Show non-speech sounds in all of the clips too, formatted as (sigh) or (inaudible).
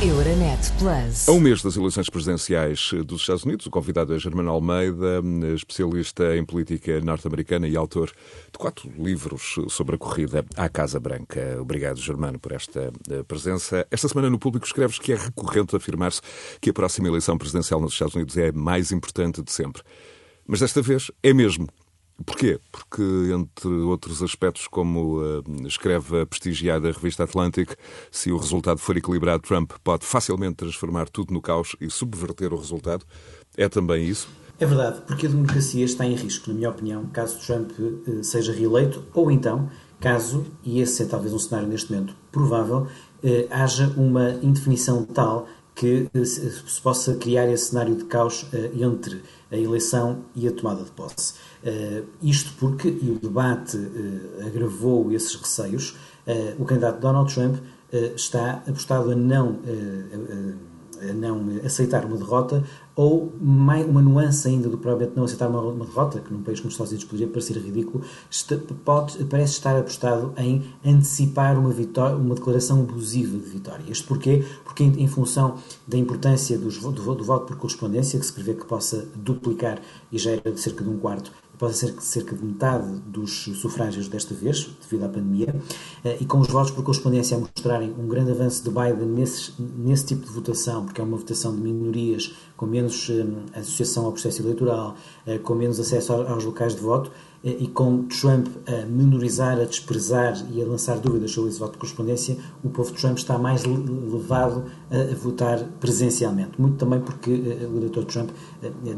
Euronet Plus. A um mês das eleições presidenciais dos Estados Unidos, o convidado é Germano Almeida, especialista em política norte-americana e autor de quatro livros sobre a corrida à Casa Branca. Obrigado, Germano, por esta eh, presença. Esta semana no Público escreves que é recorrente afirmar-se que a próxima eleição presidencial nos Estados Unidos é a mais importante de sempre. Mas desta vez é mesmo. Porquê? Porque, entre outros aspectos, como uh, escreve a prestigiada revista Atlantic, se o resultado for equilibrado, Trump pode facilmente transformar tudo no caos e subverter o resultado. É também isso? É verdade, porque a democracia está em risco, na minha opinião, caso Trump uh, seja reeleito, ou então, caso, e esse é talvez um cenário neste momento provável, uh, haja uma indefinição tal que se possa criar esse cenário de caos entre a eleição e a tomada de posse. Uh, isto porque, e o debate agravou esses receios, o candidato Donald Trump está apostado a não, não aceitar uma derrota ou mais, uma nuance ainda do provavelmente não aceitar uma, uma, derrota, que num país como os Estados Unidos poderia parecer ridículo, pode, parece estar apostado em antecipar uma, vitória, uma declaração abusiva de vitória. Isto porquê? Porque em, em função da importância dos, do, do, voto por correspondência, que se prevê que possa duplicar e já era de cerca de um quarto pode ser cerca de metade dos sufrágios desta vez, devido à pandemia, eh, e com os votos por correspondência a mostrarem um grande avanço de Biden nesse, nesse tipo de votação, porque é uma votação de minorias, com menos eh, associação ao processo eleitoral, eh, com menos acesso aos locais de voto, e com Trump a menorizar, a desprezar e a lançar dúvidas sobre esse voto de correspondência, o povo de Trump está mais levado a, votar presencialmente. Muito também porque o eleitor Trump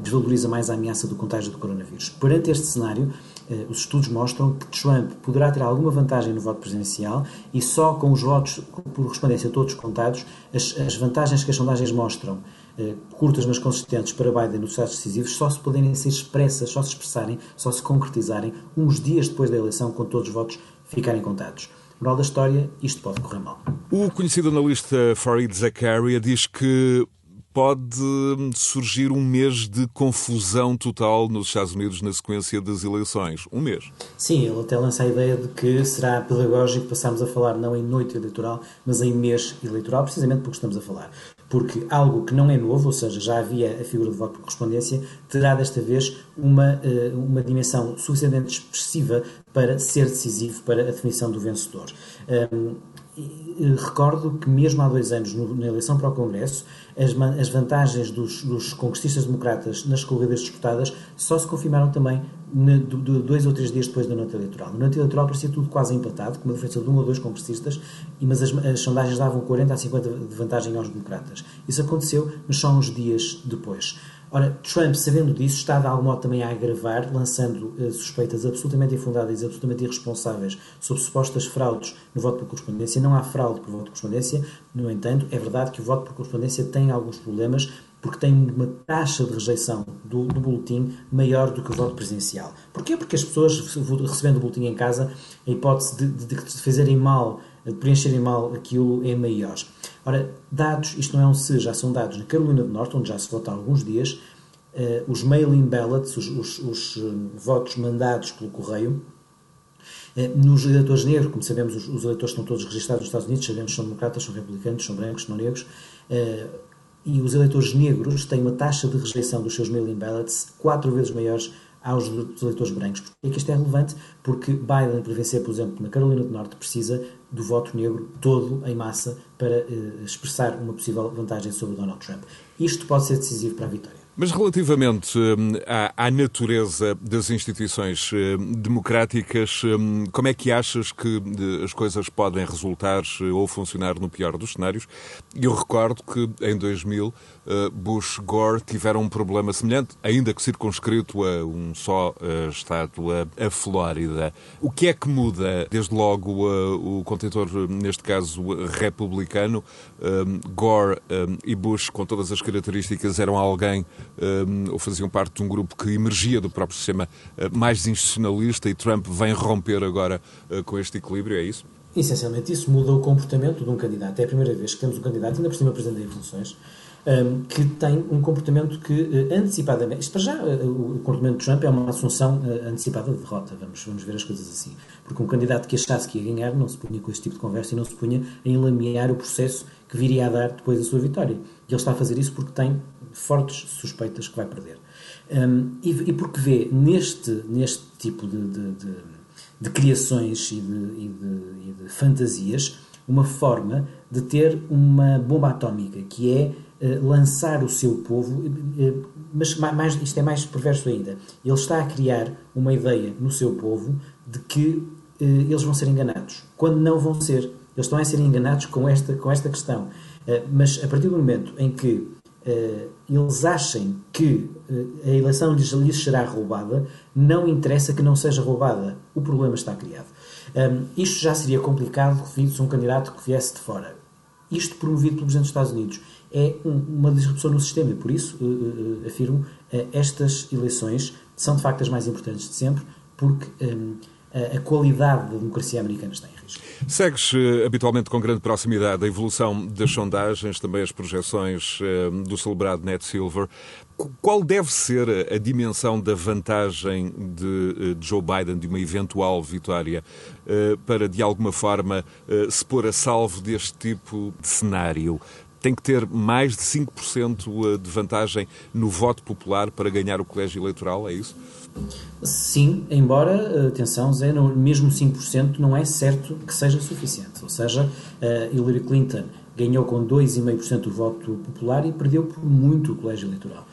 desvaloriza mais a ameaça do contágio do coronavírus. Perante este cenário, os estudos mostram que Trump poderá ter alguma vantagem no voto presidencial e só com os votos por correspondência todos contados, as, as vantagens que as sondagens mostram eh, curtas mas consistentes para Biden nos estados decisivos só se poderem ser expressas, só se expressarem, só se concretizarem uns dias depois da eleição, quando todos os votos ficarem contados. Moral da história, isto pode correr mal. O conhecido analista Farid Zakaria diz que pode surgir um mês de confusão total nos Estados Unidos na sequência das eleições. Um mês. Sim, ele até lança a ideia de que será pedagógico passarmos a falar não em noite eleitoral, mas em mês eleitoral, precisamente porque estamos a falar. Porque algo que não é novo, ou seja, já havia a figura de voto por correspondência, terá desta vez uma, eh, uma dimensão suficientemente expressiva para ser decisivo para a definição do vencedor. Um, recordo que mesmo há dois anos, na eleição para o Congresso, as, as vantagens dos, dos, congressistas democratas nas corridas disputadas só se confirmaram também ne, do, do, dois ou três dias depois da noite eleitoral. Na noite eleitoral parecia tudo quase empatado, com uma diferença de um ou dois congressistas, mas as, as sondagens davam 40 a 50 de vantagem aos democratas. Isso aconteceu, mas só uns dias depois. Ora, Trump, sabendo disso, está de algum modo também a agravar, lançando uh, suspeitas absolutamente infundadas e absolutamente irresponsáveis sobre supostas fraudes no voto por correspondência. Não há fraude por voto por correspondência, no entanto, é verdade que o voto por correspondência tem alguns problemas porque tem uma taxa de rejeição do, do boletim maior do que o voto presencial. Porquê? Porque as pessoas, recebendo o boletim em casa, a hipótese de, de, de fazerem mal, de preencherem mal aquilo é maior. Ora, dados, isto não é um se, já são dados na Carolina do Norte, onde já se vota há alguns dias, uh, os mail-in ballots, os, os, os uh, votos mandados pelo correio, uh, nos eleitores negros, como sabemos, os, os, eleitores estão todos registrados nos Estados Unidos, sabemos são democratas, são republicanos, são brancos, são negros, e os eleitores negros têm uma taxa de rejeição dos seus mail-in ballots quatro vezes maiores aos eleitores brancos. Porquê é que isto é relevante? Porque Biden, para vencer, por exemplo, na Carolina do Norte, precisa do voto negro todo em massa para uh, expressar uma possível vantagem sobre Donald Trump. Isto pode ser decisivo para a vitória. Mas relativamente hum, à, à, natureza das instituições hum, democráticas, hum, como é que achas que as coisas podem resultar ou funcionar no pior dos cenários? Eu recordo que em 2000 Bush Gore tiveram um problema semelhante, ainda que circunscrito a um só estado, a, a Flórida. O que é que muda, desde logo, o contentor, neste caso republicano? Gore e Bush, com todas as características, eram alguém ou faziam parte de um grupo que emergia do próprio sistema eh, mais institucionalista e Trump vem romper agora eh, com este equilíbrio, é isso? Essencialmente, isso muda o comportamento de um candidato. É a primeira vez que temos um candidato, ainda por cima presidente em funções, um, que tem um comportamento que uh, antecipadamente. Isto para já, uh, o comportamento de Trump é uma assunção uh, antecipada de derrota, vamos, vamos ver as coisas assim. Porque um candidato que achasse que ia ganhar não se punha com este tipo de conversa e não se punha a enlamear o processo que viria a dar depois da sua vitória. E ele está a fazer isso porque tem fortes suspeitas que vai perder. Um, e, e, porque vê neste, neste tipo de, de, de, de criações e de, e de fantasias uma forma de ter uma bomba atómica, que é eh, lançar o seu povo, eh, mas mais, isto é mais perverso ainda. Ele está a criar uma ideia no seu povo de que eles vão ser enganados, quando não vão ser. Eles estão a ser enganados com esta, com esta questão. Mas a partir do momento em que eles achem que a eleição lhes, será roubada, não interessa que não seja roubada. O problema está criado. isto já seria complicado se um candidato que viesse de fora. Isto promovido pelo Presidente dos Estados Unidos é um, uma disrupção no sistema e por isso uh, uh, afirmo uh, estas eleições são de facto as mais importantes de sempre porque um, a, qualidade da democracia americana está em risco. Segues habitualmente com grande proximidade a evolução das sondagens, também as projeções do celebrado Net Silver. Qual deve ser a dimensão da vantagem de, de Joe Biden, de uma eventual vitória, para de alguma forma se pôr a salvo deste tipo de cenário? tem que ter mais de 5% de vantagem no voto popular para ganhar o colégio eleitoral, é isso? Sim, embora, atenção Zé, mesmo 5% não é certo que seja suficiente. Ou seja, Hillary Clinton ganhou com 2,5% do voto popular e perdeu por muito o colégio eleitoral.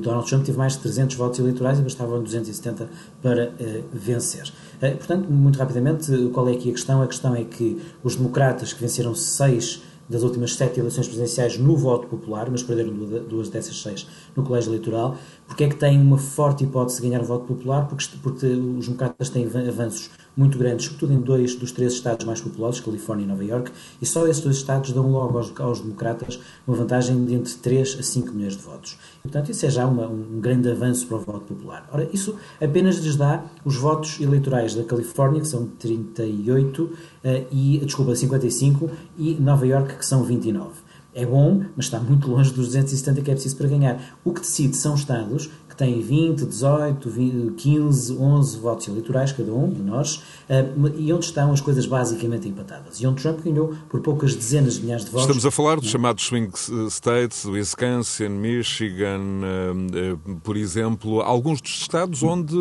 Donald Trump teve mais de 300 votos eleitorais e bastavam 270 para uh, vencer. Uh, portanto, muito rapidamente, qual é aqui a questão? A questão é que os democratas que venceram seis das últimas sete eleições presidenciais no voto popular, mas perderam duas dessas seis no colégio eleitoral. Porque é que têm uma forte hipótese de ganhar o voto popular? Porque, porque os democratas têm avanços muito grandes, sobretudo em dois dos três estados mais populosos, Califórnia e Nova York, e só esses dois estados dão logo aos, aos democratas uma vantagem de entre 3 a 5 milhões de votos. Portanto, isso é já uma, um grande avanço para o voto popular. Ora, isso apenas lhes dá os votos eleitorais da Califórnia, que são 38, uh, e, desculpa, 55, e Nova York, que são 29 é bom, mas está muito longe dos 270 que é preciso para ganhar. O que decide são Estados que têm 20, 18, 20, 15, 11 votos eleitorais, cada um, menores, eh, e onde estão as coisas basicamente empatadas. E onde Trump ganhou por poucas dezenas de milhares de votos. Estamos a falar dos chamados swing states, Wisconsin, Michigan, eh, eh, por exemplo, alguns dos estados onde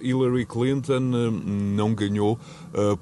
Hillary Clinton não ganhou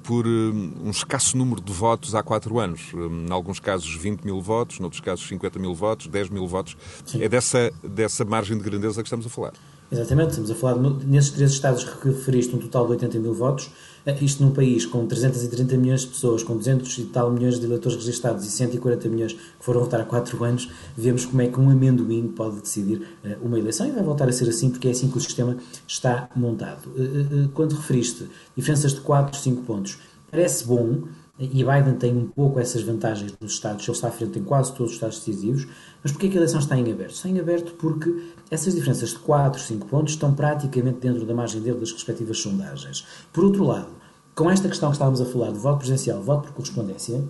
por um escasso número de votos há quatro anos. Em alguns casos 20 mil votos, noutros casos 50 mil votos, 10 mil votos. Sim. É dessa, dessa margem de grandeza que estamos a falar. Exatamente, estamos a falar, nesses três estados que referiste, um total de 80 mil votos, eh, isto num país com 330 milhões de pessoas, com 200 e tal milhões de eleitores registados e 140 milhões que foram votar há 4 anos, vemos como é que um amendoim pode decidir eh, uma eleição e vai voltar a ser assim porque é assim que o sistema está montado. Eh, quando referiste diferenças de 4, 5 pontos, parece bom, e Biden tem um pouco essas vantagens nos Estados, ele está à frente em quase todos os Estados decisivos, mas porquê que a eleição está em aberto? Está em aberto porque essas diferenças de 4, 5 pontos estão praticamente dentro da margem dele das respectivas sondagens. Por outro lado, com esta questão que estávamos a falar de voto presencial, voto por correspondência,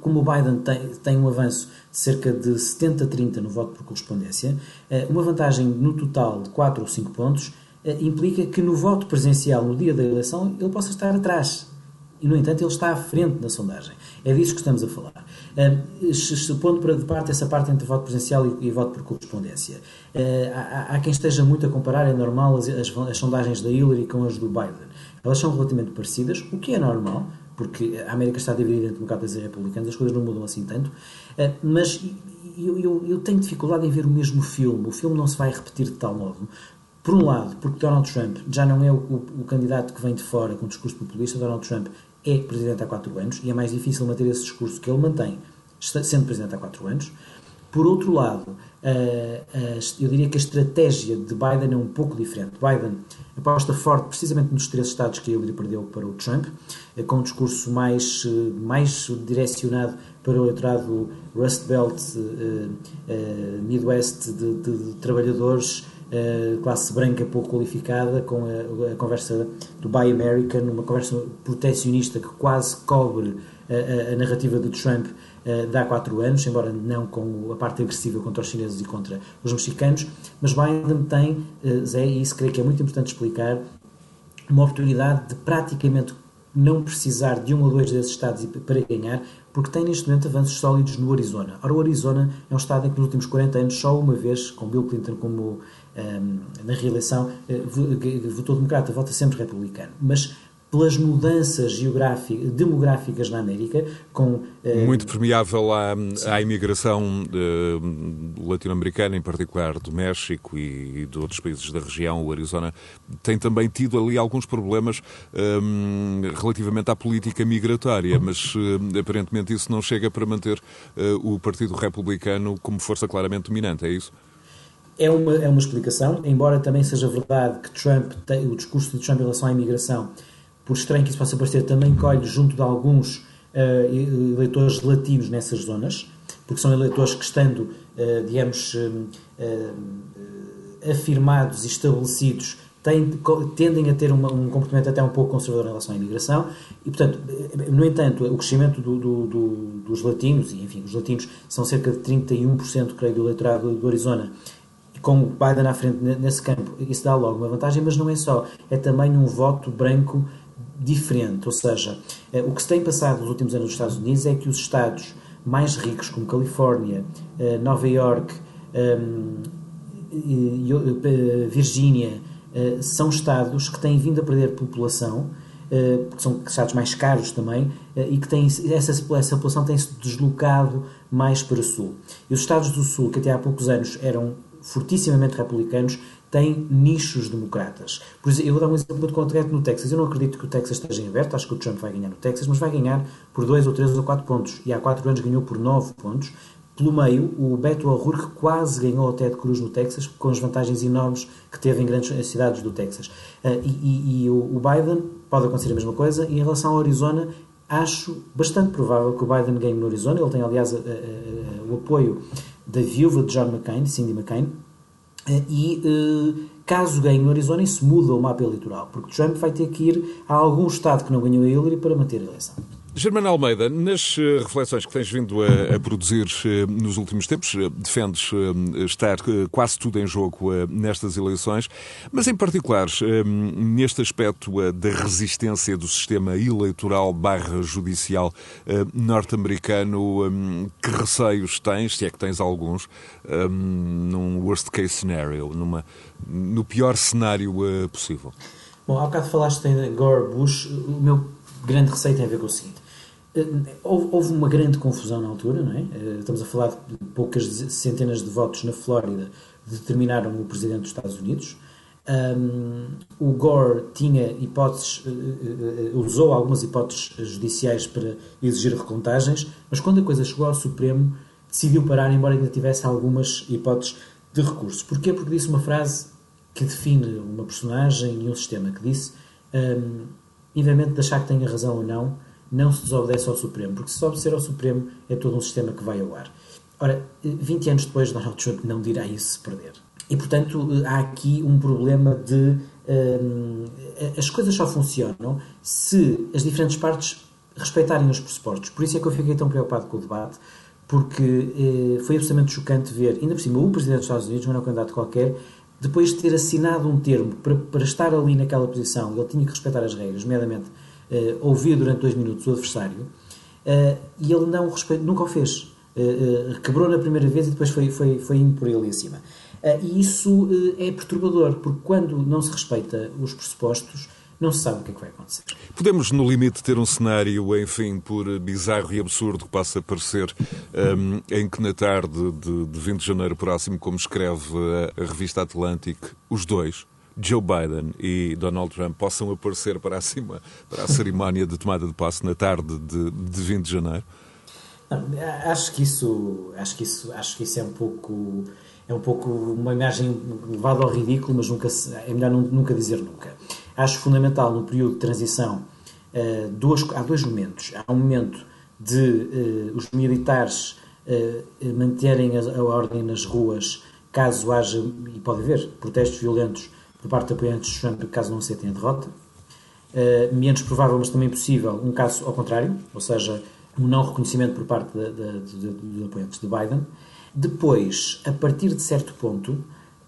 como o Biden tem, tem um avanço de cerca de 70-30 no voto por correspondência, eh, uma vantagem no total de 4 ou 5 pontos eh, implica que no voto presencial no dia da eleição ele possa estar atrás e, no entanto, ele está à frente na sondagem. É disso que estamos a falar. Uh, pondo para de parte essa parte entre voto presencial e, voto por correspondência, uh, há, quem esteja muito a comparar, é normal, as, as, as, sondagens da Hillary com as do Biden. Elas são relativamente parecidas, o que é normal, porque a América está dividida entre democratas e republicanos, as coisas não mudam assim tanto, uh, mas eu, eu, eu tenho dificuldade em ver o mesmo filme. O filme não se vai repetir de tal modo, por um lado, porque Donald Trump já não é o, o, o, candidato que vem de fora com um discurso populista, Donald Trump é presidente há quatro anos e é mais difícil manter esse discurso que ele mantém sendo presidente há quatro anos. Por outro lado, eu diria que a estratégia de Biden é um pouco diferente. Biden aposta forte precisamente nos três estados que ele perdeu para o Trump, eh, com um discurso mais, eh, mais direcionado para o eleitorado Rust Belt, eh, Midwest, de, de, de trabalhadores classe branca pouco qualificada, com a, a, conversa do Buy American, uma conversa protecionista que quase cobre a, a narrativa de Trump uh, de há quatro anos, embora não com a parte agressiva contra os chineses e contra os mexicanos, mas Biden tem, uh, Zé, e isso creio que é muito importante explicar, uma oportunidade de praticamente não precisar de um ou dois desses estados para ganhar, porque tem neste momento avanços sólidos no Arizona. Ora, o Arizona é um estado em que nos últimos 40 anos, só uma vez, com Bill Clinton como na reeleição, eh, votou democrata, vota sempre republicano. Mas pelas mudanças demográficas na América, com... Uh, Muito permeável à, à imigração uh, latino-americana, em particular do México e, e, de outros países da região. O Arizona tem também tido ali alguns problemas um, eh, relativamente à política migratória, mas uh, aparentemente isso não chega para manter o Partido Republicano como força claramente dominante, é isso? É uma, é uma explicação, embora também seja verdade que Trump, o discurso de Trump em relação à imigração por estranho que isso possa parecer, também colhe junto de alguns uh, eleitores latinos nessas zonas, porque são eleitores que, estando, uh, digamos, uh, afirmados e estabelecidos, têm, tendem a ter uma, um comportamento até um pouco conservador em relação à imigração e, portanto, no entanto, o crescimento do, do, do, dos latinos, e enfim, os latinos são cerca de 31%, creio, do eleitorado do Arizona, com o Biden à frente nesse campo, isso dá logo uma vantagem, mas não é só, é também um voto branco diferente. Ou seja, eh, o que se tem passado nos últimos anos nos Estados Unidos é que os estados mais ricos, como Califórnia, eh, Nova York, ehm, eh, Virgínia, são estados que têm vindo a perder população, porque são estados mais caros também, e que têm, essa, essa população tem-se deslocado mais para o sul. E os estados do sul, que até há poucos anos eram fortissimamente republicanos, tem nichos democratas. Por exemplo, eu vou dar um exemplo muito concreto no Texas. Eu não acredito que o Texas esteja em aberto, acho que o Trump vai ganhar no Texas, mas vai ganhar por 2 ou 3 ou 4 pontos. E há 4 anos ganhou por 9 pontos. Pelo meio, o Beto O'Rourke quase ganhou o Ted Cruz no Texas, com as vantagens enormes que teve em grandes cidades do Texas. Uh, e, e, e o Biden pode acontecer a mesma coisa. E em relação ao Arizona, acho bastante provável que o Biden ganhe no Arizona. Ele tem, aliás, a, a, a, o apoio da viúva de John McCain, Cindy McCain, eh, e eh, caso ganhe no Arizona, isso muda o mapa eleitoral, porque Trump vai ter que ir a algum estado que não ganhou a Hillary para manter a eleição. Germano Almeida, nas eh, reflexões que tens vindo a, a, produzir nos últimos tempos, defendes estar quase tudo em jogo nestas eleições, mas em particular neste aspecto da resistência do sistema eleitoral barra judicial norte-americano, que receios tens, se é que tens alguns, num worst case scenario, numa, no pior cenário possível? Bom, há bocado falaste em Gore Bush, o meu grande receio tem a ver com o seguinte Houve uma grande confusão na altura, não é? Eh, estamos a falar de poucas centenas de votos na Flórida determinaram o presidente dos Estados Unidos. Um, o Gore tinha hipóteses, uh, uh, usou algumas hipóteses judiciais para exigir recontagens, mas quando a coisa chegou ao Supremo, decidiu parar, embora ainda tivesse algumas hipóteses de recurso. Porquê? Porque disse uma frase que define uma personagem e um sistema, que disse, um, independente de achar que tenha razão ou não, não se desobedece ao Supremo, porque se desobedecer ao Supremo é todo um sistema que vai ao ar. Ora, 20 anos depois, Donald Trump não dirá isso se perder. E, portanto, há aqui um problema de. Hum, as coisas só funcionam se as diferentes partes respeitarem os pressupostos. Por isso é que eu fiquei tão preocupado com o debate, porque eh, foi absolutamente chocante ver, ainda por cima, o Presidente dos Estados Unidos, não era um candidato qualquer, depois de ter assinado um termo para, para estar ali naquela posição, ele tinha que respeitar as regras, nomeadamente uh, ouvir durante dois minutos o adversário, uh, e ele não respeito, nunca o fez. Uh, quebrou na primeira vez e depois foi, foi, foi indo por ele acima. e isso é perturbador, porque quando não se respeita os pressupostos, não se sabe o que é que vai acontecer. Podemos, no limite, ter um cenário, enfim, por bizarro e absurdo que possa parecer, um, em que na tarde de, de 20 de janeiro próximo, como escreve a, a revista Atlantic, os dois, Joe Biden e Donald Trump possam aparecer para, acima, para a cerimónia de tomada de posse na tarde de, de 20 de janeiro? Acho que isso acho que isso acho que isso é um pouco é um pouco uma imagem levada ao ridículo mas nunca é melhor nunca dizer nunca acho fundamental no período de transição uh, duas, há dois momentos há um momento de uh, os militares uh, manterem a, a ordem nas ruas caso haja e pode haver protestos violentos por parte de apoiantes de Trump, caso não aceitem a derrota. Uh, menos provável, mas também possível, um caso ao contrário, ou seja, um não reconhecimento por parte dos apoiantes de Biden. Depois, a partir de certo ponto,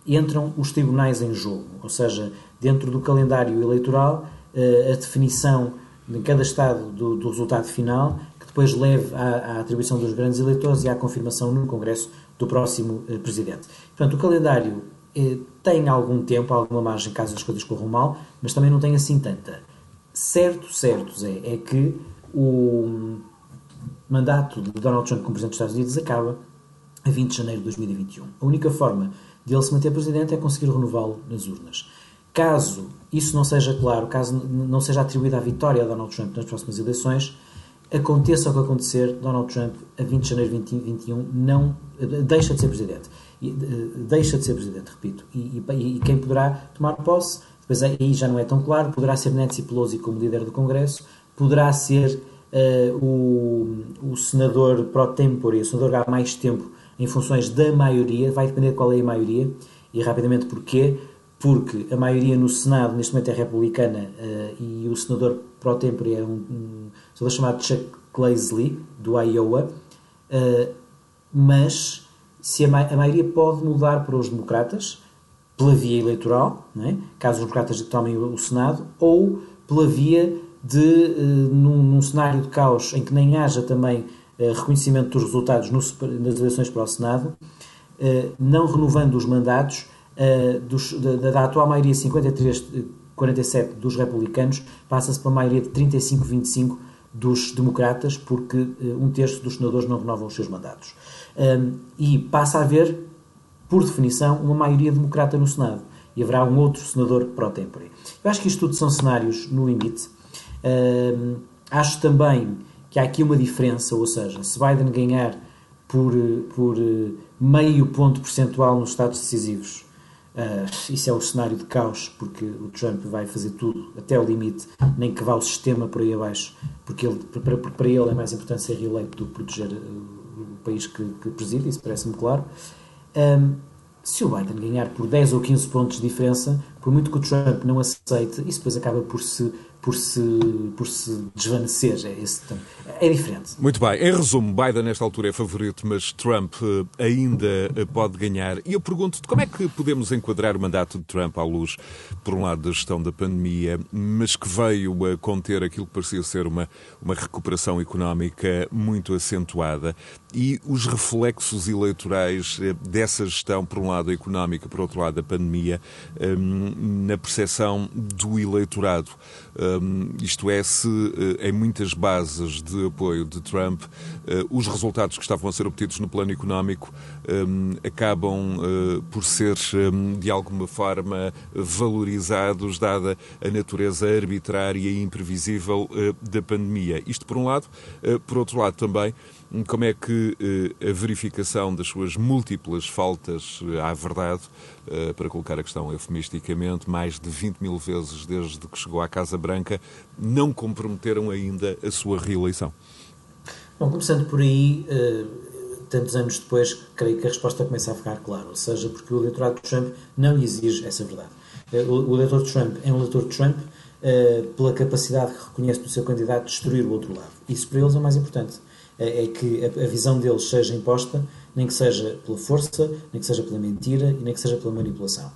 entram os tribunais em jogo, ou seja, dentro do calendário eleitoral, eh, a definição em cada Estado do, do resultado final, que depois leve à, à, atribuição dos grandes eleitores e à confirmação no Congresso do próximo eh, Presidente. Portanto, o calendário eh, tem algum tempo, alguma margem caso as coisas corram mal, mas também não tem assim tanta. Certo, certo, Zé, é que o mandato de Donald Trump como Presidente dos Estados Unidos acaba a 20 de janeiro de 2021. A única forma de ele se manter Presidente é conseguir renová-lo nas urnas. Caso isso não seja claro, caso não seja atribuída a vitória a Donald Trump nas próximas eleições, aconteça o que acontecer, Donald Trump, a 20 de janeiro de 2021, não, deixa de ser Presidente. Deixa de ser Presidente, repito. E, e, e quem poderá tomar posse, depois aí já não é tão claro, poderá ser Nancy Pelosi como líder do Congresso, poderá ser uh, o, o senador pro tempore, o senador há mais tempo em funções da maioria, vai depender de qual é a maioria, e rapidamente porquê, porque a maioria no Senado neste momento é republicana uh, e o senador pro tempore é um, um senador chamado Chuck Grassley, do Iowa, uh, mas se a, ma a, maioria pode mudar para os democratas, pela via eleitoral, é? caso os democratas tomem o, Senado, ou pela via de, uh, num, num, cenário de caos em que nem haja também uh, reconhecimento dos resultados no, nas eleições para o Senado, uh, não renovando os mandatos dos, da, da, atual maioria 53-47 dos republicanos, passa-se para a maioria de 35-25 dos democratas, porque um terço dos senadores não renovam os seus mandatos. E passa a haver, por definição, uma maioria democrata no Senado. E haverá um outro senador pro tempore. Eu acho que isto tudo são cenários no limite Uh, acho também que há aqui uma diferença, ou seja, se Biden ganhar por, por eh, meio ponto percentual nos estados decisivos, uh, isso é o cenário de caos, porque o Trump vai fazer tudo até o limite, nem que vá o sistema por aí abaixo, porque ele, para, para ele é mais importante ser reeleito do que proteger eh, o país que, que preside, isso parece-me claro. Um, se o Biden ganhar por 10 ou 15 pontos de diferença, por muito que o Trump não aceite, isso depois acaba por se por se, por se desvanecer. É, esse, é diferente. Muito bem. Em resumo, Biden nesta altura é favorito, mas Trump eh, ainda eh, pode ganhar. E eu pergunto-te como é que podemos enquadrar o mandato de Trump à luz, por um lado, da gestão da pandemia, mas que veio a conter aquilo que parecia ser uma, uma recuperação económica muito acentuada e os reflexos eleitorais eh, dessa gestão, por um lado, económica, por outro lado, a pandemia, na percepção do eleitorado. Um, isto é, se uh, em muitas bases de apoio de Trump uh, os resultados que estavam a ser obtidos no plano económico um, acabam por ser, de alguma forma, valorizados, dada a natureza arbitrária e imprevisível da pandemia. Isto por um lado. por outro lado, também, como é que a verificação das suas múltiplas faltas à verdade eh, para colocar a questão eufemisticamente, mais de 20 mil vezes desde que chegou à Casa Branca, não comprometeram ainda a sua reeleição? Bom, começando por aí, eh, tantos anos depois, creio que a resposta começa a ficar clara, ou seja, porque o eleitorado de Trump não lhe exige essa verdade. Eh, o eleitor de Trump é um eleitor de Trump pela capacidade que reconhece do seu candidato de destruir o outro lado. Isso para eles é o mais importante. É que a visão deles seja imposta nem que seja pela força, nem que seja pela mentira e nem que seja pela manipulação.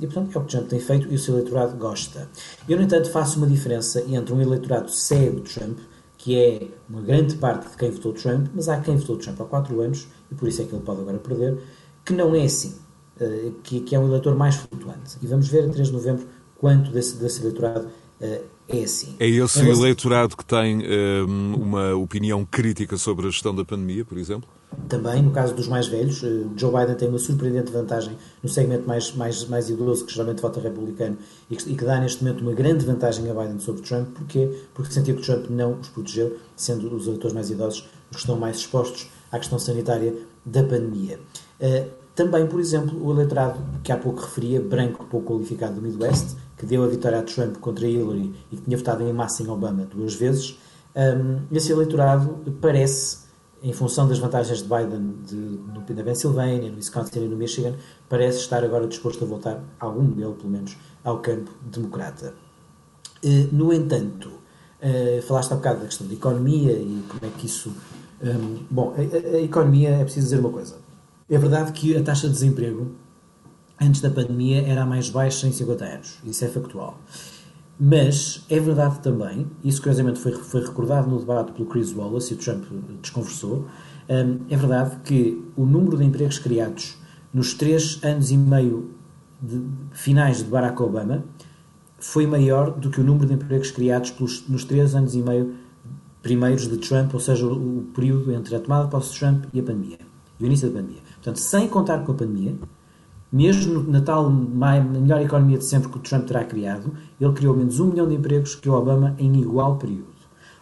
e, portanto, é o que Trump tem feito e o seu eleitorado gosta. Eu, no entanto, faço uma diferença entre um eleitorado cego de Trump, que é uma grande parte de quem votou Trump, mas há quem votou Trump há quatro anos, e por isso é que ele pode agora perder, que não é assim, uh, que, que, é um eleitor mais flutuante. E vamos ver, a 3 de novembro, quanto desse, desse eleitorado uh, é assim. É esse eleitorado que tem um, uma opinião crítica sobre a gestão da pandemia, por exemplo? Também, no caso dos mais velhos, eh, Joe Biden tem uma surpreendente vantagem no segmento mais, mais, mais idoso, que geralmente vota republicano, e que, e que, dá neste momento uma grande vantagem a Biden sobre Trump. Porquê? Porque sentiu que Trump não os protegeu, sendo os eleitores mais idosos os que estão mais expostos à questão sanitária da pandemia. Uh, também, por exemplo, o eleitorado que há pouco referia, branco pouco qualificado do Midwest, que deu a vitória a Trump contra Hillary e que tinha votado em massa em Obama duas vezes, um, esse eleitorado parece, em função das vantagens de Biden de, no, na Pensilvânia, no Wisconsin e no Michigan, parece estar agora disposto a voltar, algum dele pelo menos, ao campo democrata. Uh, no entanto, Uh, falaste há bocado da questão da economia e como é que isso. Um, bom, a, a, economia é preciso dizer uma coisa. É verdade que a taxa de desemprego antes da pandemia era a mais baixa em 50 anos. Isso é factual. Mas é verdade também, isso curiosamente foi, foi recordado no debate pelo Chris Wallace e o Trump desconversou, um, é verdade que o número de empregos criados nos três anos e meio de, finais de Barack Obama foi maior do que o número de empregos criados pelos, nos três anos e meio primeiros de Trump, ou seja, o, o período entre a tomada de posse de Trump e a pandemia, e o início da pandemia. Portanto, sem contar com a pandemia, mesmo na tal melhor economia de sempre que o Trump terá criado, ele criou menos um milhão de empregos que o Obama em igual período.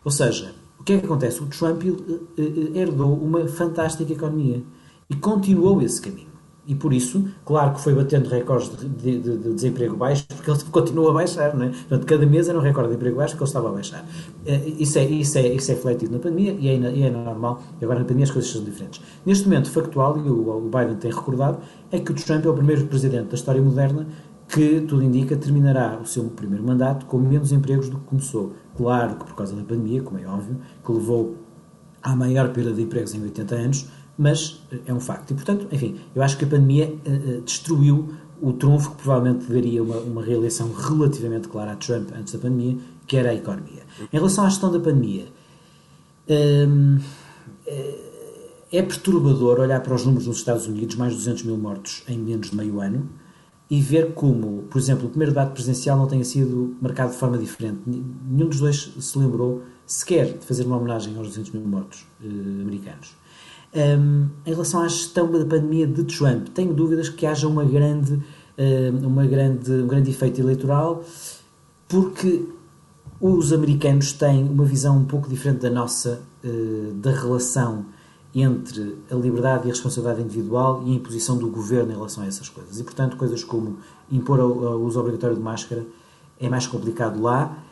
Ou seja, o que é que acontece? O Trump eh, eh, herdou uma fantástica economia e continuou esse caminho. E por isso, claro que foi batendo recordes de, de, de, de, desemprego baixo, porque ele continua a baixar, não é? Portanto, cada mês era um recorde de emprego baixo que ele estava a baixar. Eh, isso é, isso é, isso é refletido na pandemia e é, e é normal. Agora na pandemia as coisas são diferentes. Neste momento, factual, e o, o Biden tem recordado, é que o Trump é o primeiro presidente da história moderna que, tudo indica, terminará o seu primeiro mandato com menos empregos do que começou. Claro que por causa da pandemia, como é óbvio, que levou à maior perda de empregos em 80 anos, mas eh, é um facto. E, portanto, enfim, eu acho que a pandemia uh, destruiu o trunfo que provavelmente daria uma, uma reeleição relativamente clara a Trump antes da pandemia, que era a economia. Em relação à gestão da pandemia, um, é perturbador olhar para os números nos Estados Unidos, mais de 200 mil mortos em menos de meio ano, e ver como, por exemplo, o primeiro debate presidencial não tenha sido marcado de forma diferente. Nenhum dos dois se lembrou sequer de fazer uma homenagem aos 200 mil mortos eh, americanos. Um, em relação à gestão da pandemia de Trump, tenho dúvidas que haja uma grande, uma grande, um grande efeito eleitoral, porque os americanos têm uma visão um pouco diferente da nossa uh, da relação entre a liberdade e a responsabilidade individual e a imposição do governo em relação a essas coisas. E, portanto, coisas como impor o uso obrigatório de máscara é mais complicado lá.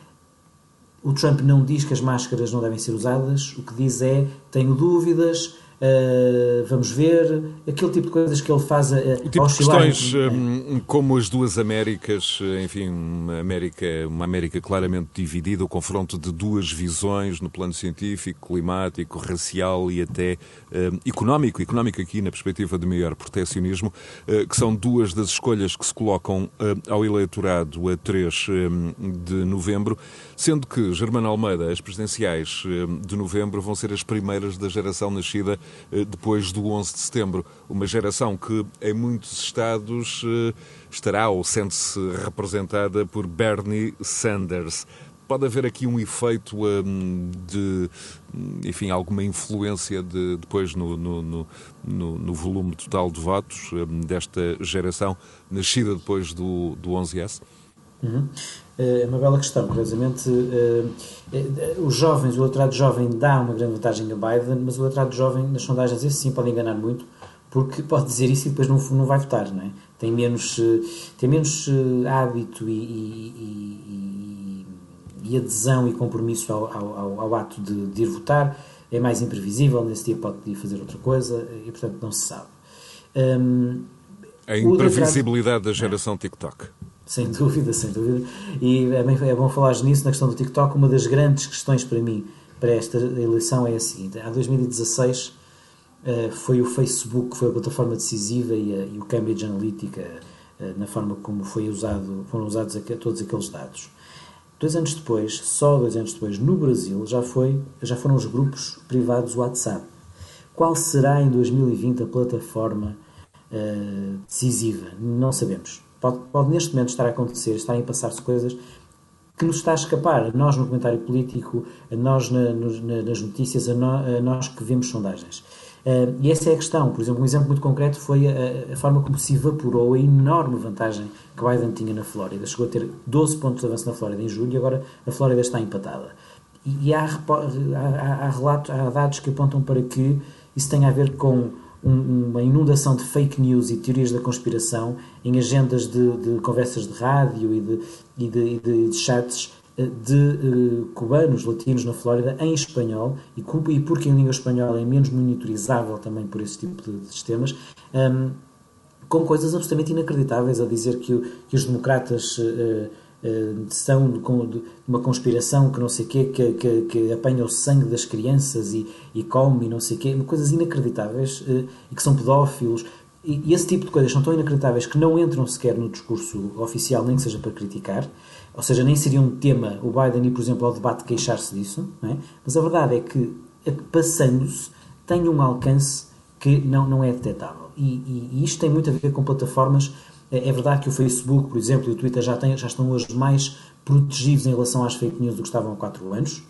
O Trump não diz que as máscaras não devem ser usadas, o que diz é: tenho dúvidas, Uh, vamos ver, aquele tipo de coisas que ele faz a, o tipo de questões um, como as duas Américas, enfim, uma América, uma América claramente dividida, o confronto de duas visões no plano científico, climático, racial e até um, económico, económico aqui na perspectiva de maior proteccionismo, uh, que são duas das escolhas que se colocam uh, ao eleitorado a 3 de novembro, sendo que, Germano Almeida, as presidenciais de novembro vão ser as primeiras da geração nascida eh, depois do 11 de setembro. Uma geração que, em muitos estados, eh, estará ou sente-se representada por Bernie Sanders. Pode haver aqui um efeito um, de, enfim, alguma influência de, depois no, no, no, no, volume total de votos um, desta geração, nascida depois do, do 11S? Uhum. É uma bela questão, curiosamente. Eh, eh, os jovens, o eleitorado jovem dá uma grande vantagem a Biden, mas o eleitorado jovem, nas sondagens, esse sim pode enganar muito, porque pode dizer isso e depois não, não vai votar, não é? Tem menos, eh, tem menos hábito e, e, e, e adesão e compromisso ao, ao, ao ato de, de, ir votar, é mais imprevisível, nesse dia pode ir fazer outra coisa e, portanto, não se sabe. Um, a imprevisibilidade da geração TikTok. Sem (laughs) dúvida, sem dúvida. E é, bem, é bom falar nisso na questão do TikTok. Uma das grandes questões para mim, para esta eleição, é a seguinte: há 2016 uh, foi o Facebook que foi a plataforma decisiva e, a, e o Cambridge Analytica uh, na forma como foi usado, foram usados todos aqueles dados. Dois anos depois, só dois anos depois, no Brasil, já, foi, já foram os grupos privados WhatsApp. Qual será em 2020 a plataforma uh, decisiva? Não sabemos Pode, pode neste momento estar a acontecer, estarem a passar-se coisas que nos está a escapar, a nós no comentário político, a nós na, na, nas notícias, a, no, a, nós que vemos sondagens. Uh, e essa é a questão. Por exemplo, um exemplo muito concreto foi a, a, forma como se evaporou a enorme vantagem que Biden tinha na Flórida. Chegou a ter 12 pontos de avanço na Flórida em julho e agora a Flórida está empatada. E, e há, há, há, relatos, há dados que apontam para que isso tem a ver com uma inundação de fake news e teorias da conspiração em agendas de, de conversas de rádio e de, e de, e de chats eh, de uh, cubanos, latinos na Flórida em espanhol e, e porque em língua espanhola é menos monitorizável também por esse tipo de, de sistemas, um, com coisas absolutamente inacreditáveis a dizer que, que os democratas uh, são de, uma conspiração que não sei quê, que, que, que apanha o sangue das crianças e, e come e não sei quê, coisas inacreditáveis e que são pedófilos. E, e, esse tipo de coisas são tão inacreditáveis que não entram sequer no discurso oficial, nem que seja para criticar. Ou seja, nem seria um tema o Biden ir, por exemplo, ao debate queixar-se disso. É? Mas a verdade é que, passando-se, tem um alcance que não, não é detectável. E, e, e isto tem muito a ver com plataformas é, é verdade que o Facebook, por exemplo, e o Twitter já, tem, já estão hoje mais protegidos em relação às fake news do que estavam há 4 anos,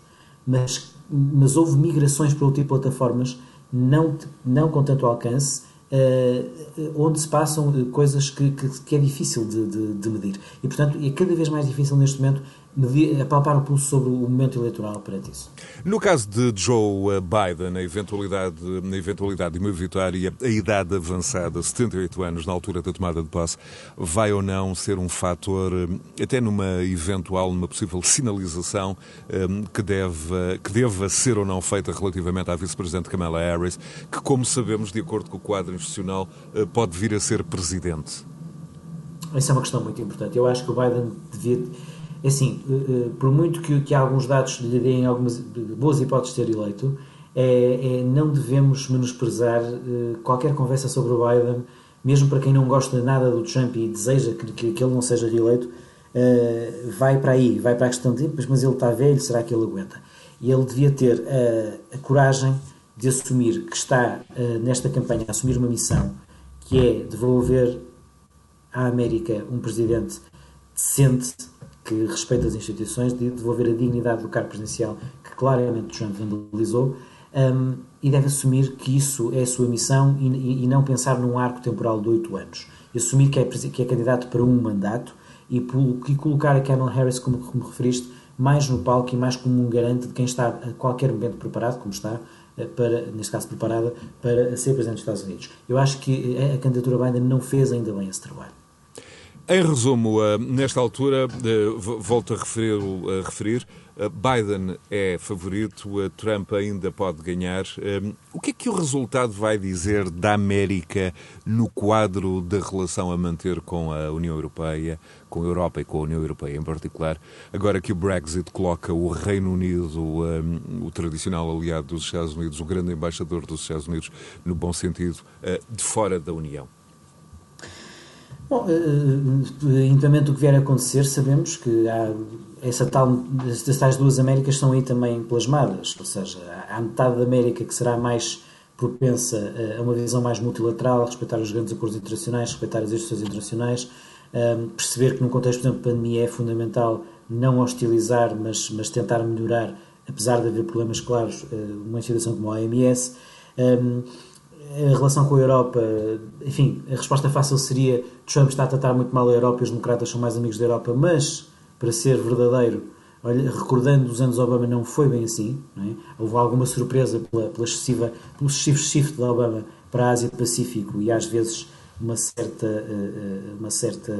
mas, mas houve migrações para outro tipo de plataformas não, não com tanto alcance, uh, onde se passam eh, coisas que, que, que é difícil de, de, de, medir. E, portanto, é cada vez mais difícil neste momento medir, apalpar o pulso sobre o momento eleitoral perante isso. No caso de Joe Biden, na eventualidade, na eventualidade de uma vitória, a idade avançada, 78 anos, na altura da tomada de posse, vai ou não ser um fator, até numa eventual, numa possível sinalização eh, que deve, que deva ser ou não feita relativamente à vice-presidente Kamala Harris, que, como sabemos, de acordo com o quadro institucional, eh, pode vir a ser presidente? Essa é uma questão muito importante. Eu acho que o Biden devia assim, eh, eh, por muito que, que alguns dados lhe deem algumas boas hipóteses de ser eleito, é, é, não devemos menosprezar eh, qualquer conversa sobre o Biden, mesmo para quem não gosta nada do Trump e deseja que, que, que ele não seja reeleito, vai para aí, vai para a questão de mas ele está velho, será que ele aguenta? E ele devia ter a coragem de assumir que está nesta campanha a assumir uma missão que é devolver à América um presidente decente, que respeita as instituições, de devolver a dignidade do cargo presidencial que claramente Trump vandalizou um, e deve assumir que isso é a sua missão e, e, não pensar num arco temporal de oito anos. Assumir que é, que é candidato para um mandato e, e colocar a Kamala Harris, como, como referiste, mais no palco e mais como um garante de quem está a qualquer momento preparado, como está, eh, para, neste caso preparada, para ser Presidente dos Estados Unidos. Eu acho que a candidatura Biden não fez ainda bem esse trabalho. Em resumo, eh, nesta altura, eh, volto a referir, a referir, eh, Biden é favorito, Trump ainda pode ganhar. O que é que o resultado vai dizer da América no quadro da relação a manter com a União Europeia, com a Europa e com a União Europeia em particular, agora que o Brexit coloca o Reino Unido, o tradicional aliado dos Estados Unidos, o grande embaixador dos Estados Unidos, no bom sentido, de fora da União? Bom, independentemente do que vier a acontecer, sabemos que há essa tal, estas duas Américas estão aí também plasmadas, ou seja, há metade da América que será mais propensa a uma visão mais multilateral, respeitar os grandes acordos internacionais, respeitar as instituições internacionais, perceber que num contexto, por exemplo, de pandemia é fundamental não hostilizar, mas, mas tentar melhorar, apesar de haver problemas claros, uma instituição como a OMS a relação com a Europa, enfim, a resposta fácil seria Trump está a tratar muito mal a Europa e os democratas são mais amigos da Europa, mas, para ser verdadeiro, olha, recordando os anos Obama, não foi bem assim. É? Houve alguma surpresa pela, pela excessiva, pelo excessivo shift da Obama para a Ásia-Pacífico e às vezes uma certa, eh, eh, uma certa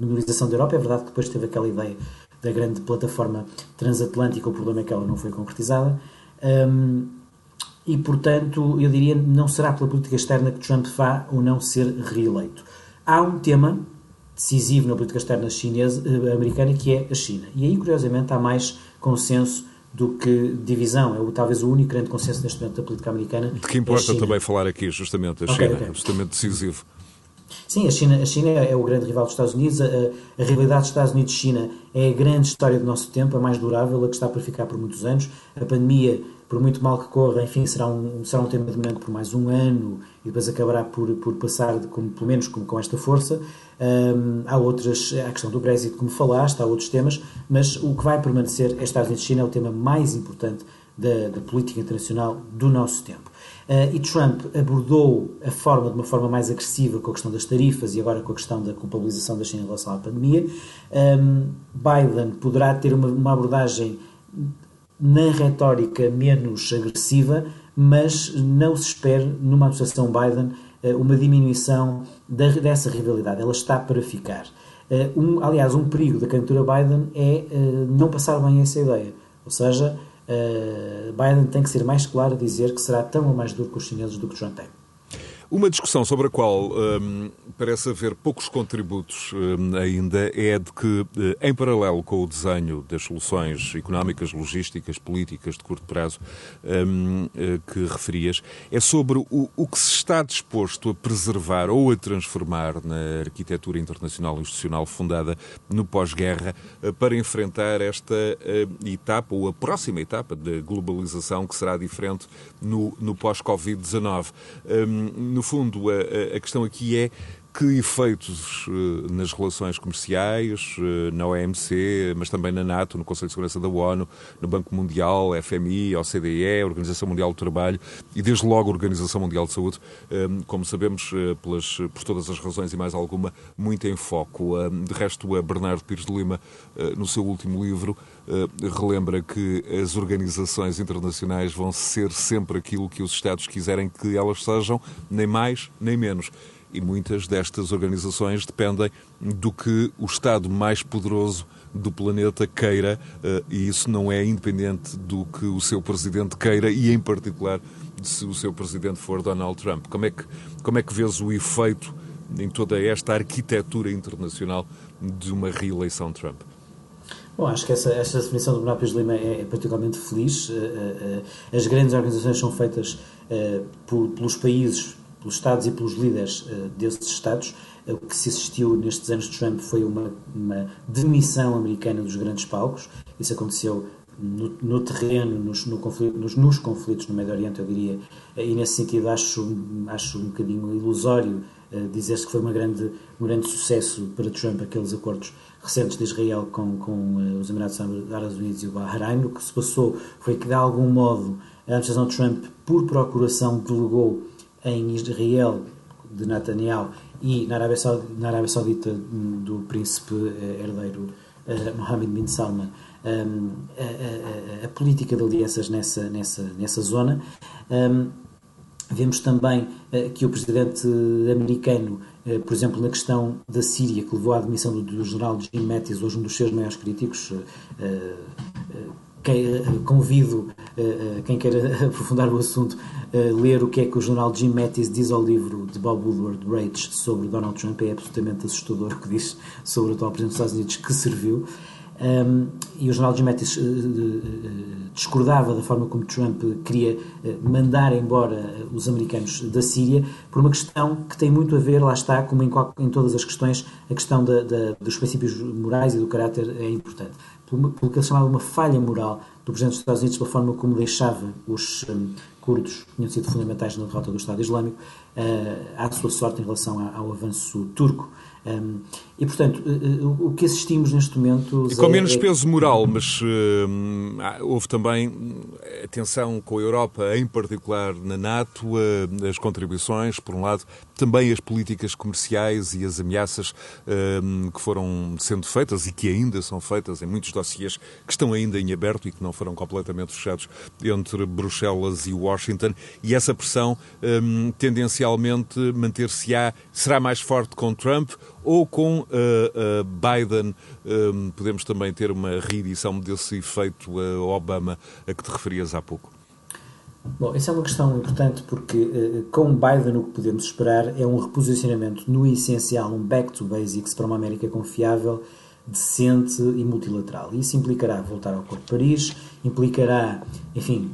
menorização da Europa. É verdade que depois teve aquela ideia da grande plataforma transatlântica, o problema é que ela não foi concretizada. Um, e, portanto, eu diria não será pela política externa que Trump vá ou não ser reeleito. Há um tema decisivo na política externa chinesa, eh, americana, que é a China. E aí, curiosamente, há mais consenso do que divisão. É talvez o único grande consenso neste momento da política americana. De que importa é também falar aqui, justamente, a China, okay, okay. absolutamente decisivo. Sim, a China, a China é o grande rival dos Estados Unidos. A, a rivalidade dos Estados Unidos-China é a grande história do nosso tempo, a mais durável, a que está para ficar por muitos anos. A pandemia por muito mal que corra, enfim, será um, será um tema dominante por mais um ano e depois acabará por, por passar, de, como, pelo menos com, com esta força. Um, há outras, a questão do Brexit, como falaste, há outros temas, mas o que vai permanecer é Estados Unidos e China, é o tema mais importante da, da política internacional do nosso tempo. Uh, e Trump abordou a forma de uma forma mais agressiva com a questão das tarifas e agora com a questão da culpabilização da China em relação à pandemia. Um, Biden poderá ter uma, uma abordagem na retórica menos agressiva, mas não se espera numa administração Biden eh, uma diminuição dessa rivalidade. Ela está para ficar. Eh, um, aliás, um perigo da candidatura Biden é eh, não passar bem essa ideia. Ou seja, Biden tem que ser mais claro a dizer que será tão ou mais duro com os chineses do que Trump é. Uma discussão sobre a qual um, parece haver poucos contributos um, ainda é de que, em paralelo com o desenho das soluções económicas, logísticas, políticas de curto prazo um, que referias, é sobre o, o que se está disposto a preservar ou a transformar na arquitetura internacional institucional fundada no pós-guerra para enfrentar esta etapa ou a próxima etapa da globalização que será diferente no, no pós-Covid-19. No fundo, a, a questão aqui é que efeitos uh, nas relações comerciais, uh, na OMC, mas também na NATO, no Conselho de Segurança da ONU, no Banco Mundial, FMI, OCDE, Organização Mundial do Trabalho e desde logo a Organização Mundial de Saúde, um, como sabemos, pelas, por todas as razões e mais alguma, muito em foco. de resto, a Bernardo Pires de Lima, no seu último livro, relembra que as organizações internacionais vão ser sempre aquilo que os Estados quiserem que elas sejam, nem mais nem menos e muitas destas organizações dependem do que o Estado mais poderoso do planeta queira, eh, e isso não é independente do que o seu presidente queira, e em particular se o seu presidente for Donald Trump. Como é que, como é que vês o efeito em toda esta arquitetura internacional de uma reeleição Trump? Bom, acho que essa, essa definição do de Lima é, é particularmente feliz. Eh, eh, as grandes organizações são feitas pelos países pelos Estados e pelos líderes uh, desses Estados. Uh, o que se assistiu nestes anos de Trump foi uma, uma demissão americana dos grandes palcos. Isso aconteceu no, no terreno, nos, no conflito, nos, nos, conflitos no Médio Oriente, eu diria, eh, e nesse sentido acho, acho um bocadinho ilusório uh, dizer-se que foi uma grande, um grande sucesso para Trump aqueles acordos recentes de Israel com, com uh, os Emirados Árabes Unidos e o Bahrein. O que se passou foi que, de algum modo, a administração Trump, por procuração, delegou em Israel de Netanyahu e na Arábia Saudita, na Arábia Saudita do príncipe eh, herdeiro uh, Mohammed bin Salman um, a, a, a, política de alianças nessa, nessa, nessa zona. Um, vemos também uh, que o presidente americano, uh, por exemplo, na questão da Síria, que levou à admissão do, do general Jim Mattis, hoje um dos seus maiores críticos, que, convido quem queira (laughs) aprofundar o assunto ler o que é que o jornal Jim Mattis diz ao livro de Bob Woodward, Rage, sobre Donald Trump. É absolutamente assustador (laughs) o que diz sobre o atual Presidente dos Estados Unidos, que serviu. Um, e o jornal Jim Mattis uh, uh, discordava da forma como Trump queria mandar embora os americanos da Síria por uma questão que tem muito a ver, lá está, como em, em todas as questões, a questão da, da, dos princípios morais e do caráter é importante. Pelo, pelo que ele chamava uma falha moral do Presidente dos Estados Unidos, pela forma como deixava os um, curdos, que tinham sido fundamentais na derrota do Estado Islâmico, à sua sorte em relação ao avanço turco. Um, e, portanto, uh, o que assistimos neste momento. E com é, menos é peso moral, mas houve também atenção com a Europa, em particular na NATO, as contribuições, por um lado, também as políticas comerciais e as ameaças que foram sendo feitas e que ainda são feitas em muitos dossiês que estão ainda em aberto e que não foram completamente fechados entre Bruxelas e Washington. E essa pressão tendencialmente manter-se-á, será mais forte com Trump ou com uh, uh, Biden um, podemos também ter uma reedição desse efeito uh, Obama a que te referias há pouco? Bom, essa é uma questão importante porque com Biden o que podemos esperar é um reposicionamento no essencial, um back to basics para uma América confiável, decente e multilateral. Isso implicará voltar ao Acordo de Paris, implicará, enfim,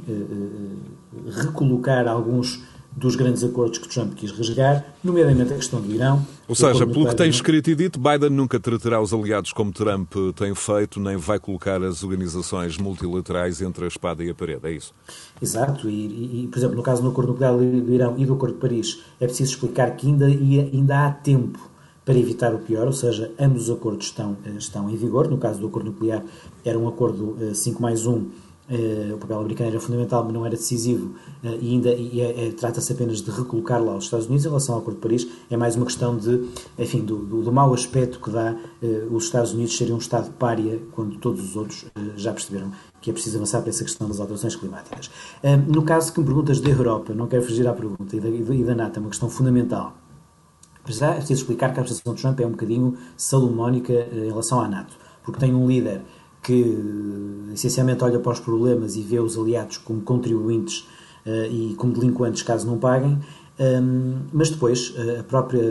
recolocar alguns dos grandes acordos que Trump quis rasgar, nomeadamente a questão do Irão. Ou seja, pelo que tem escrito e dito, Biden nunca tratará os aliados como Trump tem feito, nem vai colocar as organizações multilaterais entre a espada e a parede, é isso? Exato, e, e por exemplo, no caso do acordo nuclear do Irão e do acordo de Paris, é preciso explicar que ainda, ainda há tempo para evitar o pior, ou seja, ambos os acordos estão, estão em vigor. No caso do acordo nuclear, era um acordo 5 eh, mais 1 Uh, o papel americano era fundamental, mas não era decisivo, uh, e ainda e, é, é, trata-se apenas de recolocar lá os Estados Unidos. Em relação ao Acordo de Paris, é mais uma questão de, enfim, do, do, do mau aspecto que dá uh, os Estados Unidos serem um Estado pária quando todos os outros já perceberam que é preciso avançar para essa questão das alterações climáticas. no caso que me perguntas da Europa, não quero fugir à pergunta, e da, e da NATO, é uma questão fundamental. Já é preciso explicar que a administração de Trump é um bocadinho salomónica em relação à NATO, porque tem um líder que essencialmente olha para os problemas e vê os aliados como contribuintes uh, e como delinquentes caso não paguem, mas depois, a própria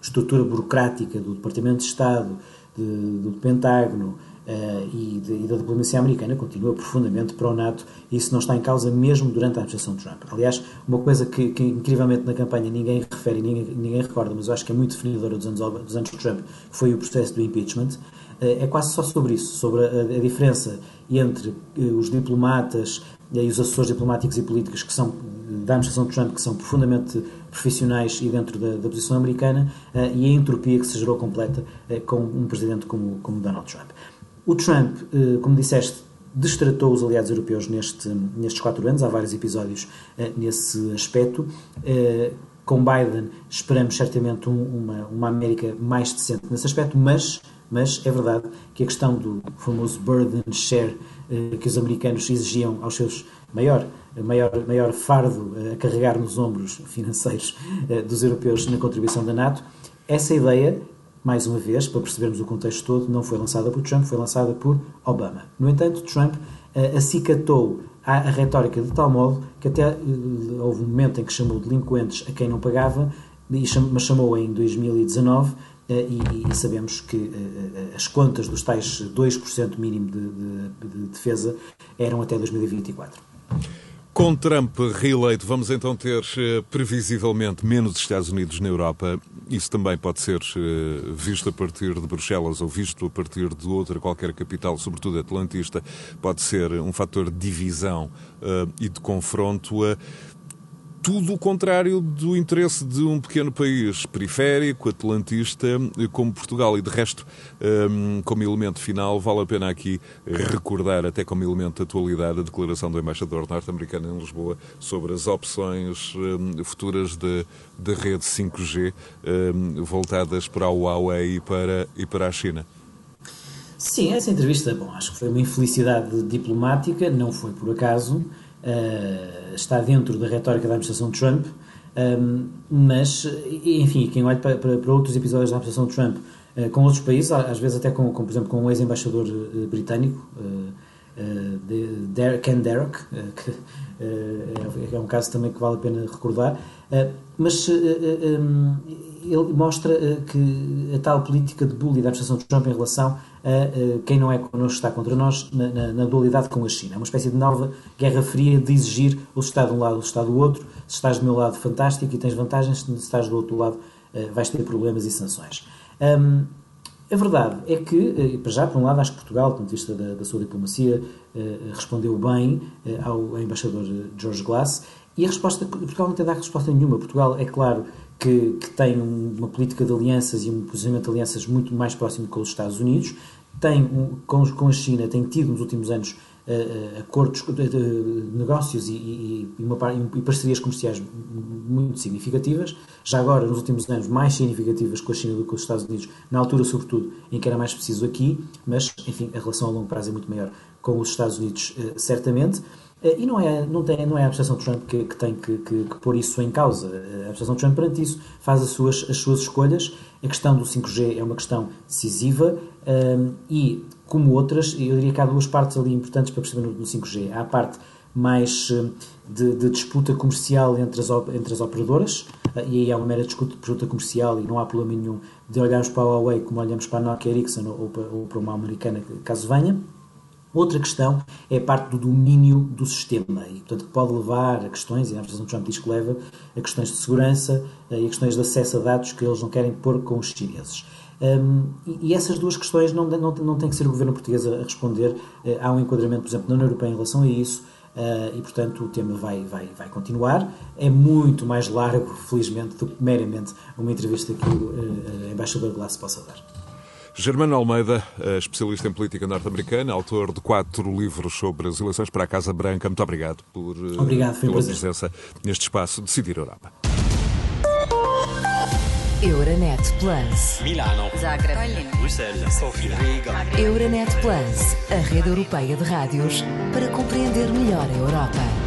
estrutura burocrática do Departamento de Estado, do Pentágono, e, da diplomacia americana continua profundamente para o NATO e isso não está em causa mesmo durante a administração de Trump. Aliás, uma coisa que, que incrivelmente na campanha ninguém refere, ninguém, ninguém recorda, mas eu acho que é muito definidora dos anos, dos anos de Trump, foi o processo do impeachment, é quase só sobre isso, sobre a, a diferença entre uh, os diplomatas e os assessores diplomáticos e políticos que são da administração de Trump que são profundamente profissionais e dentro da, da posição americana e a entropia que se gerou completa com um presidente como, como Donald Trump. O Trump, eh, como disseste, destratou os aliados europeus neste, nestes quatro anos, há vários episódios eh, nesse aspecto. Eh, com Biden esperamos certamente um, uma, uma América mais decente nesse aspecto, mas, mas é verdade que a questão do famoso burden share que os americanos exigiam aos seus maior, maior, maior fardo a carregar nos ombros financeiros dos europeus na contribuição da NATO, essa ideia mais uma vez, para percebermos o contexto todo, não foi lançada por Trump, foi lançada por Obama. No entanto, Trump acicatou a, a retórica de tal modo que até houve um momento em que chamou delinquentes a quem não pagava, mas chamou em 2019 uh, e, e, sabemos que uh, as contas dos tais 2% mínimo de, de, de defesa eram até 2024. Com Trump reeleito, vamos então ter eh, previsivelmente menos Estados Unidos na Europa. Isso também pode ser eh, visto a partir de Bruxelas ou visto a partir de outra qualquer capital, sobretudo atlantista, pode ser um fator de divisão uh, e de confronto. Uh, tudo o contrário do interesse de um pequeno país periférico, atlantista, como Portugal. E, de resto, hum, como elemento final, vale a pena aqui recordar, até como elemento de atualidade, a declaração do embaixador norte-americano em Lisboa sobre as opções hum, futuras de, de rede 5G hum, voltadas para a Huawei e para, e para a China. Sim, essa entrevista, bom, acho que foi uma infelicidade diplomática, não foi por acaso uh, está dentro da retórica da administração Trump, um, ehm, mas, enfim, quem olha para, para, para, outros episódios da administração Trump uh, com outros países, às vezes até com, com por exemplo, com um ex-embaixador uh, britânico, de, Ken Derrick, que é um caso também que vale a pena recordar, mas um, ele mostra que a tal política de bullying da administração de Trump em relação a quem não é connosco está contra nós, na, na, na, dualidade com a China. É uma espécie de nova guerra fria de exigir ou se está de um lado ou se está do outro. Se estás do meu lado, fantástico e tens vantagens, se estás do outro lado, eh, vais ter problemas e sanções. Um, a verdade é que, para já, por um lado, acho que Portugal, do ponto de vista da, da sua diplomacia, respondeu bem ao embaixador George Glass e a resposta, Portugal não tem dado resposta nenhuma. Portugal, é claro, que, que tem uma política de alianças e um posicionamento de alianças muito mais próximo com os Estados Unidos, tem, com, com a China, tem tido nos últimos anos uh, acordos, uh, negócios e, e, e, uma, e, parcerias comerciais muito significativas, já agora nos últimos anos mais significativas com a China do que com os Estados Unidos, na altura sobretudo em que era mais preciso aqui, mas enfim, a relação a longo prazo é muito maior com os Estados Unidos, uh, certamente. Eh, e não é, não, tem, não é a administração Trump que, que tem que, que, que, pôr isso em causa. Eh, a administração Trump, perante isso, faz as suas, as suas escolhas. A questão do 5G é uma questão decisiva um, ehm, e, como outras, eu diria que há duas partes ali importantes para perceber no, no 5G. Há a parte mais eh, de, de, disputa comercial entre as, entre as operadoras, e aí há uma mera disputa comercial e não há problema nenhum de olharmos para a Huawei como olhamos para a Nokia Ericsson ou para, ou para uma americana, caso venha. Outra questão é a parte do domínio do sistema e, portanto, que pode levar a questões, e a administração de Trump diz que leva, a questões de segurança eh, e a questões de acesso a dados que eles não querem pôr com os chineses. Um, e, essas duas questões não, não, não tem que ser o governo português a, responder. Uh, há um enquadramento, por exemplo, na União Europeia em relação a isso. Uh, e, portanto, o tema vai, vai, vai continuar. É muito mais largo, felizmente, do que meramente uma entrevista que o uh, embaixador Glass possa dar. Germano Almeida, especialista em política norte-americana, autor de quatro livros sobre as eleições para a Casa Branca. Muito obrigado por eh, obrigado, pela presença neste espaço Decidir Europa. Euronet Plus. Milano. Zagreb. Bruxelas. Sofia. Riga. Euronet Plus, a rede europeia de rádios para compreender melhor a Europa.